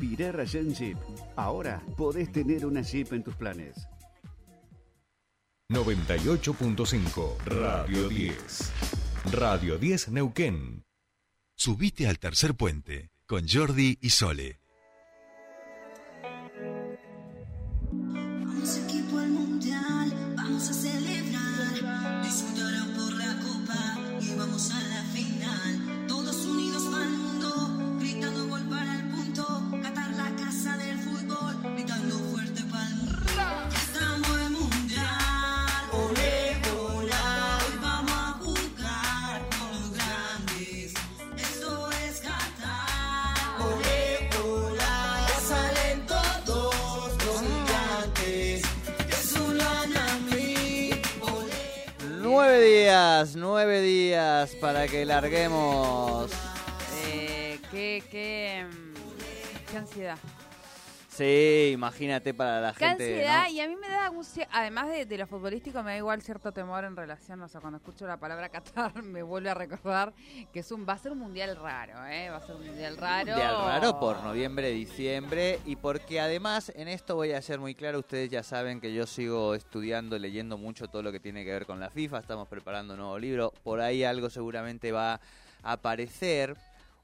Piré Rayen Jeep. Ahora podés tener una Jeep en tus planes. 98.5 Radio 10. Radio 10 Neuquén. Subite al tercer puente con Jordi y Sole. Días, nueve días para que larguemos. Eh, qué, qué, mm, qué ansiedad. Sí, imagínate para la Qué gente. ansiedad ¿no? y a mí me da un además de, de lo futbolístico me da igual cierto temor en relación, o sea, cuando escucho la palabra Qatar me vuelve a recordar que es un va a ser un mundial raro, ¿eh? Va a ser un mundial raro. Mundial raro por noviembre, diciembre y porque además en esto voy a ser muy claro, ustedes ya saben que yo sigo estudiando, leyendo mucho todo lo que tiene que ver con la FIFA, estamos preparando un nuevo libro, por ahí algo seguramente va a aparecer.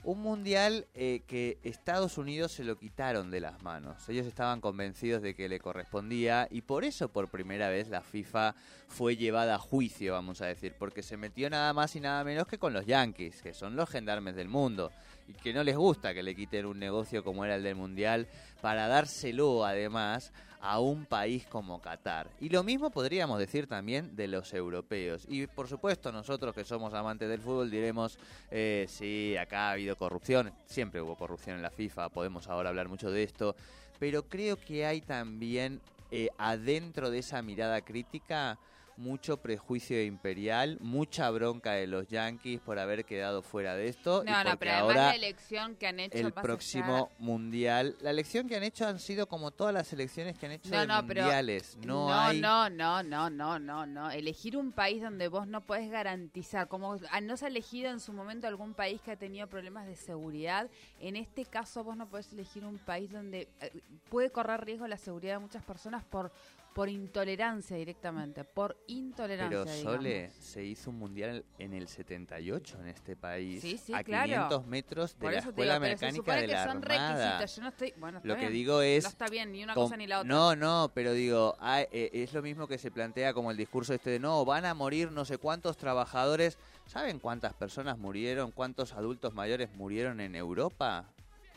Un mundial eh, que Estados Unidos se lo quitaron de las manos. Ellos estaban convencidos de que le correspondía y por eso por primera vez la FIFA fue llevada a juicio, vamos a decir, porque se metió nada más y nada menos que con los Yankees, que son los gendarmes del mundo y que no les gusta que le quiten un negocio como era el del Mundial para dárselo además a un país como Qatar. Y lo mismo podríamos decir también de los europeos. Y por supuesto nosotros que somos amantes del fútbol diremos, eh, sí, acá ha habido corrupción, siempre hubo corrupción en la FIFA, podemos ahora hablar mucho de esto, pero creo que hay también eh, adentro de esa mirada crítica mucho prejuicio imperial, mucha bronca de los Yankees por haber quedado fuera de esto. y No, no, porque pero además ahora la elección que han hecho el próximo mundial, la elección que han hecho han sido como todas las elecciones que han hecho No, de no, mundiales. No, no, hay no, no, no, no, no, no. Elegir un país donde vos no podés garantizar, como ah, no se ha elegido en su momento algún país que ha tenido problemas de seguridad, en este caso vos no podés elegir un país donde eh, puede correr riesgo la seguridad de muchas personas por por intolerancia directamente, por intolerancia. Pero digamos. Sole, se hizo un mundial en el 78 en este país, Sí, sí, a claro. 500 metros de Por la Escuela digo, Mecánica de que la son Armada. requisitos. Yo no estoy, bueno, está Lo que digo es... no está bien ni una cosa ni la otra. No, no, pero digo, ah, eh, es lo mismo que se plantea como el discurso este de no, van a morir no sé cuántos trabajadores. ¿Saben cuántas personas murieron, cuántos adultos mayores murieron en Europa?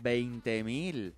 20.000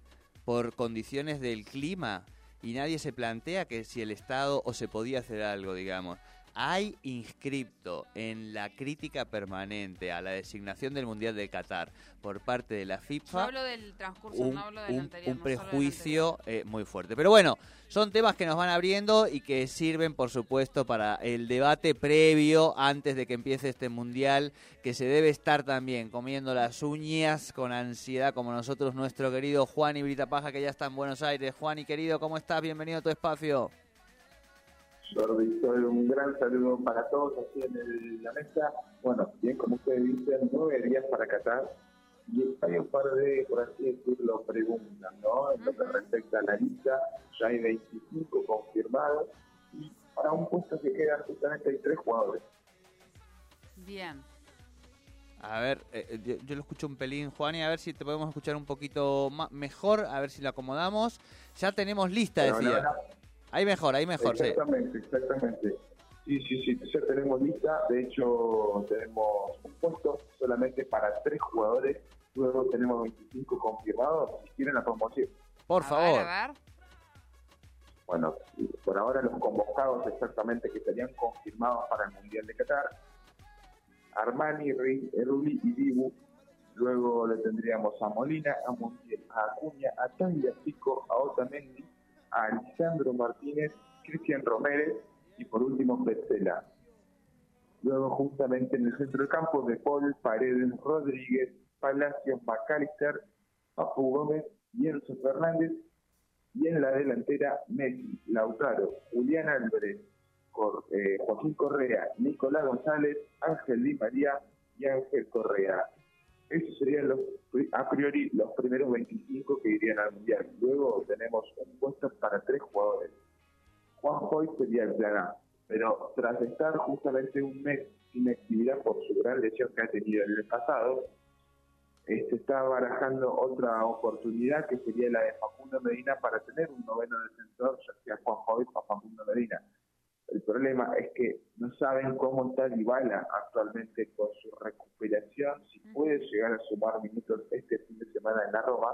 por condiciones del clima y nadie se plantea que si el Estado o se podía hacer algo, digamos. Hay inscripto en la crítica permanente a la designación del Mundial de Qatar por parte de la Yo FIFA hablo del transcurso, un, no hablo del un- anterior. un no solo del prejuicio eh, muy fuerte. Pero bueno, son temas que nos van abriendo y que sirven, por supuesto, para el debate previo antes de que empiece este mundial, que se debe estar también comiendo las uñas con ansiedad, como nosotros, nuestro querido Juan y Brita Paja, que ya está en Buenos Aires. Juan y querido, ¿cómo estás? Bienvenido a tu espacio. Soy un gran saludo para todos aquí en el- la mesa. Bueno, bien, como ustedes dicen, nueve días para Qatar. Y hay un par de, por así decirlo, preguntas, ¿no? En lo que respecta a la lista, ya hay 25 confirmados. Y para un puesto que quedan justamente hay tres jugadores. Bien. A ver, eh, eh, yo, yo lo escucho un pelín, Juan, y a ver si te podemos escuchar un poquito ma- mejor, a ver si lo acomodamos. Ya tenemos lista, decía. no, no, Ahí mejor, ahí mejor, sí. Exactamente, exactamente. Sí, sí, sí, ya tenemos lista. De hecho, tenemos un puesto solamente para tres jugadores. Luego tenemos 25 confirmados. Si quieren la promoción. Por a favor. Ver, a ver. Bueno, por ahora los convocados exactamente que serían confirmados para el Mundial de Qatar. Armani, Rulli y Dibu. Luego le tendríamos a Molina, a Montiel, a Acuña, a Tanja Chico, a Otamendi, a Alessandro Martínez, Cristian Romérez y por último Petzela. Luego justamente en el centro del campo de Paul, Paredes, Rodríguez, Palacios, McAllister, Papu Gómez y Enzo Fernández y en la delantera Messi, Lautaro, Julián Álvarez, eh, Joaquín Correa, Nicolás González, Ángel Di María y Ángel Correa. Esos serían los, a priori los primeros 25 que irían al Mundial. Luego tenemos un puesto para tres jugadores. Juan Hoy sería el plan A, pero tras estar justamente un mes sin actividad por su gran lesión que ha tenido en el pasado, se está barajando otra oportunidad que sería la de Facundo Medina para tener un noveno defensor, ya sea Juan Hoy o Facundo Medina. El problema es que no saben cómo está Dybala actualmente con su recuperación, si puede llegar a sumar minutos este fin de semana en la Roma,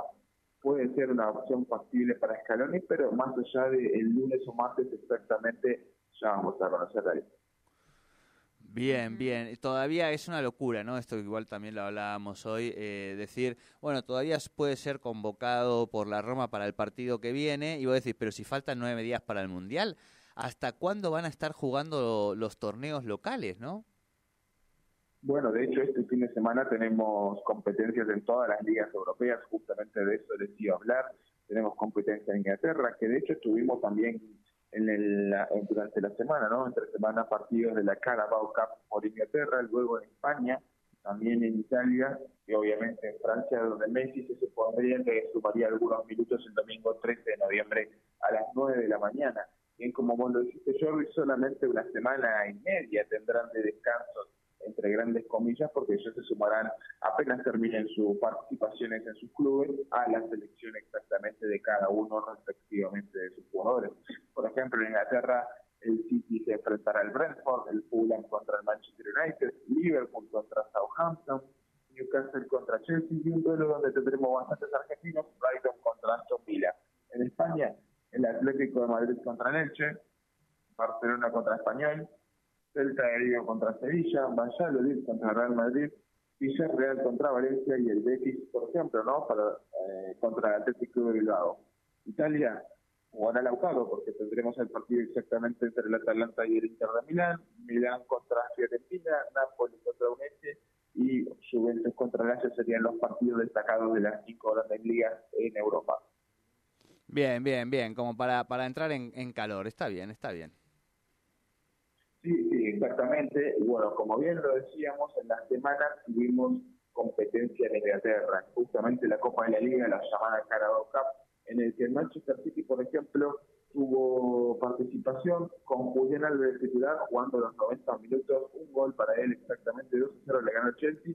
puede ser una opción factible para Scaloni, pero más allá del lunes o martes exactamente ya vamos a conocer ahí. Bien, bien. Todavía es una locura, ¿no? Esto igual también lo hablábamos hoy, eh, decir, bueno, todavía puede ser convocado por la Roma para el partido que viene, y vos decís, pero si faltan nueve días para el Mundial, hasta cuándo van a estar jugando los torneos locales, ¿no? Bueno, de hecho, este fin de semana tenemos competencias en todas las ligas europeas, justamente de eso les iba a hablar. Tenemos competencia en Inglaterra, que de hecho estuvimos también en el, durante la semana, ¿no? Entre semana partidos de la Carabao Cup por Inglaterra, luego en España, también en Italia y obviamente en Francia, donde Messi se supondría que sumaría algunos minutos el domingo 13 de noviembre a las 9 de la mañana bien como vos lo dijiste Jordi, solamente una semana y media tendrán de descanso, entre grandes comillas, porque ellos se sumarán apenas terminen sus participaciones en sus clubes a la selección exactamente de cada uno respectivamente de sus jugadores. Por ejemplo, en Inglaterra el City se enfrentará al Brentford, el Fulham contra el Manchester United, Liverpool contra Southampton, Newcastle contra Chelsea y un duelo donde tendremos bastantes argentinos, Brighton contra Aston Villa. En España el Atlético de Madrid contra Leche, Barcelona contra Español, Celta de Vigo contra Sevilla, Valladolid contra Real Madrid, Villarreal contra Valencia y el Betis, por ejemplo, ¿no? Para, eh, contra el Atlético de Bilbao. Italia jugará Lautaro porque tendremos el partido exactamente entre el Atalanta y el Inter de Milán, Milán contra Fiorentina, Napoli contra Udinese y Juventus contra Lazio serían los partidos destacados de las cinco grandes ligas en Europa. Bien, bien, bien, como para, para entrar en, en calor. Está bien, está bien. Sí, sí, exactamente. Y bueno, como bien lo decíamos, en la semana tuvimos competencia en Inglaterra, justamente la Copa de la Liga, la llamada Carabao Cup, en el que Manchester City, por ejemplo, tuvo participación con Julián Álvarez titular jugando los 90 minutos, un gol para él exactamente 2-0 le ganó Chelsea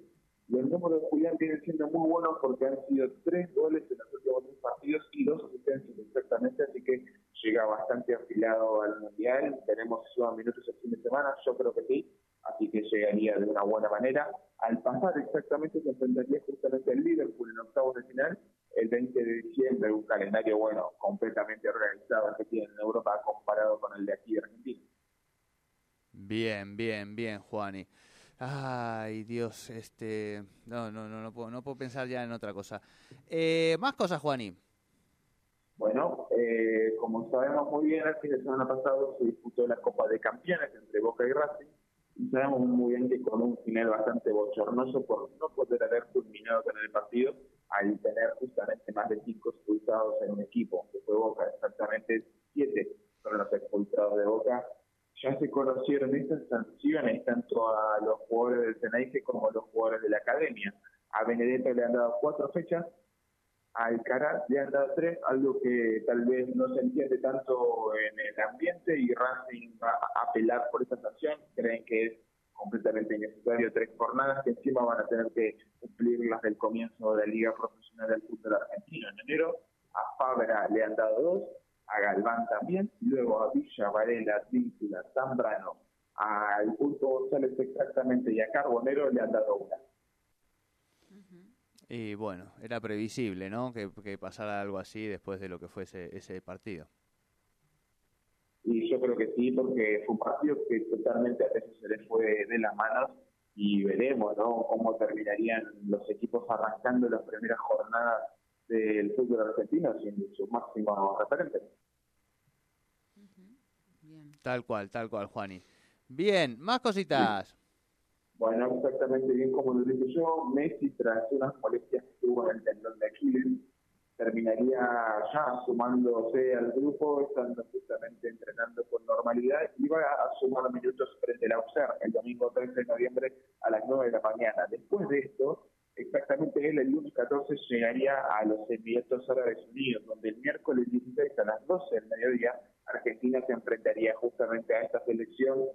los números de Julián vienen siendo muy buenos porque han sido tres goles en los últimos tres partidos y dos asistencias exactamente, así que llega bastante afilado al Mundial. Tenemos suma minutos el fin de semana, yo creo que sí, así que llegaría de una buena manera. Al pasar exactamente se enfrentaría justamente al Liverpool en octavos de final el 20 de diciembre, un calendario bueno, completamente organizado que tiene en Europa comparado con el de aquí de Argentina. Bien, bien, bien, Juani. Ay, Dios, este, no, no, no, no puedo, no puedo pensar ya en otra cosa. Eh, más cosas, Juaní. Bueno, eh, como sabemos muy bien, el fin de semana pasado se disputó la Copa de Campeones entre Boca y Racing y sabemos muy bien que con un final bastante bochornoso por no poder haber culminado con el partido al tener justamente más de cinco expulsados en un equipo, que fue Boca, exactamente siete fueron los expulsados de Boca ya se conocieron estas sanciones tanto a los jugadores del Tenaise como a los jugadores de la academia. A Benedetto le han dado cuatro fechas, a Alcaraz le han dado tres, algo que tal vez no se entiende tanto en el ambiente y Racing va a apelar por esa sanción, creen que es completamente innecesario tres jornadas que encima van a tener que cumplir las del comienzo de la Liga Profesional del Fútbol Argentino en enero. A Fabra le han dado dos, a Galván también, y luego a Villa, Varela, Víncula, Zambrano, al Punto González exactamente y a Carbonero le han dado una. Y bueno, era previsible, ¿no? Que, pasara algo así después de lo que fue ese, partido. Y yo creo que sí, porque fue un partido que totalmente a veces se le fue de las manos y veremos, ¿no? Cómo terminarían los equipos arrancando las primeras jornadas del fútbol argentino sin su máximo referente. Tal cual, tal cual, Juani. Bien, más cositas. Bueno, exactamente bien como lo dije yo, Messi tras unas molestias que tuvo en el tendón de Aquiles, terminaría ya sumándose al grupo, estando justamente entrenando con normalidad, y va a sumar minutos frente a la UCER el domingo 13 de noviembre a las 9 de la mañana. Después de esto, exactamente el lunes 14 llegaría a los Emiratos Árabes Unidos, donde el miércoles 16 a las 12 del mediodía Argentina se enfrentaría justamente a esta selección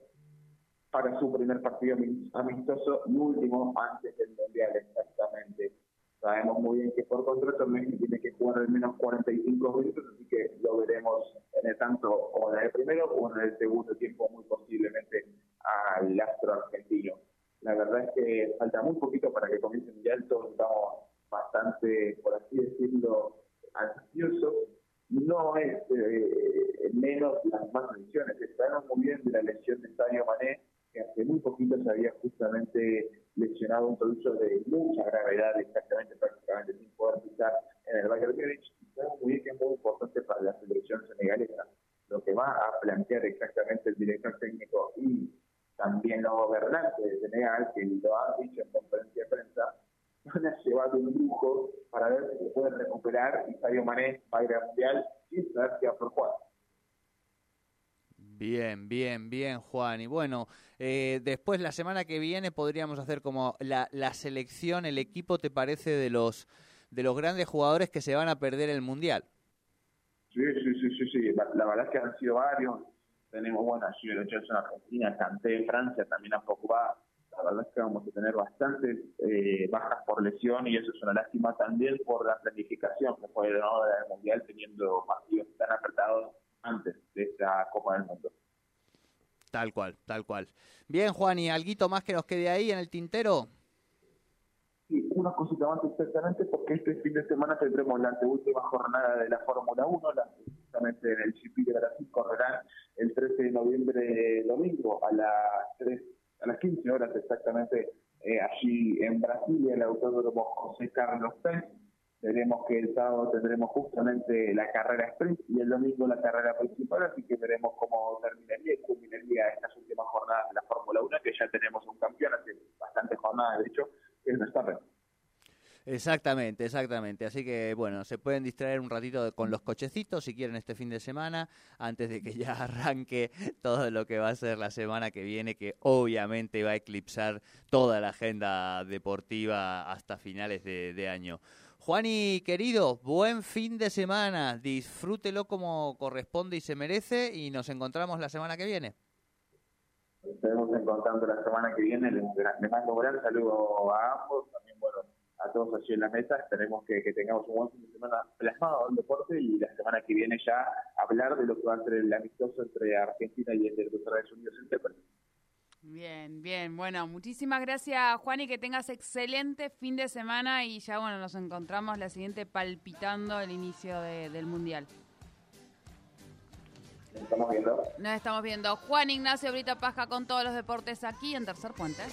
para su primer partido amistoso y último antes del Mundial exactamente. Sabemos muy bien que por contrato Messi tiene que jugar al menos 45 minutos, así que lo veremos en el tanto o en el primero o en el segundo tiempo, muy posiblemente al astro argentino. La verdad es que falta muy poquito para que comience el Mundial, todos estamos bastante, por así decirlo, ansiosos. No es eh, menos las más lesiones. Sabemos muy bien de la lesión de Sadio Mané, que hace muy poquito se había justamente lesionado un tobillo de mucha gravedad, exactamente prácticamente sin poder pisar en el Bayern Múnich. Sabemos muy bien que es muy importante para la selección senegalesa. Lo que va a plantear exactamente el director técnico y también los gobernantes de Senegal, que lo han dicho en conferencia de prensa, van a llevar un lujo para ver si se puede recuperar y Sadio Mané va a ir al Mundial sin saber si va jugar. Bien, bien, bien, Juan. Y bueno, eh, después la semana que viene podríamos hacer como la, la selección, el equipo, ¿te parece de los de los grandes jugadores que se van a perder el mundial? Sí, sí, sí, sí, sí. La, la verdad es que han sido varios. Tenemos, bueno, allí el en Argentina, Canté en Francia, también a Pogba. La verdad es que vamos a tener bastantes eh, bajas por lesión y eso es una lástima también por la planificación que fue de nuevo del mundial teniendo partidos tan apretados antes de esta Copa del Mundo. Tal cual, tal cual. Bien, Juan, ¿y algo más que nos quede ahí en el tintero? Sí, una cosita más exactamente, porque este fin de semana tendremos la última jornada de la Fórmula 1, la, justamente en el GP de Brasil correrán el 13 de noviembre domingo a las 3, a las 15 horas exactamente eh, allí en Brasil, el autódromo José Carlos Pérez Veremos que el sábado tendremos justamente la carrera sprint y el domingo la carrera principal, así que veremos cómo terminaría y culminaría estas últimas jornadas de la Fórmula 1, que ya tenemos un campeón hace bastantes jornadas, de hecho. Exactamente, exactamente. Así que bueno, se pueden distraer un ratito con los cochecitos si quieren este fin de semana, antes de que ya arranque todo lo que va a ser la semana que viene, que obviamente va a eclipsar toda la agenda deportiva hasta finales de, de año. Juani, querido, buen fin de semana. Disfrútelo como corresponde y se merece y nos encontramos la semana que viene. Estaremos encontrando la semana que viene. Les, mando un gran saludo a ambos, también bueno, a todos allí en la mesa. Esperemos que, tengamos un buen fin de semana plasmado en deporte y la semana que viene ya hablar de lo que va a ser el amistoso entre Argentina y el Estados Unidos en Bien, bien. Bueno, muchísimas gracias, Juan, y que tengas excelente fin de semana y ya, bueno, nos encontramos la siguiente palpitando el inicio del Mundial. Nos estamos viendo. Nos estamos viendo. Juan Ignacio Brita Paja con todos los deportes aquí en Tercer Puente.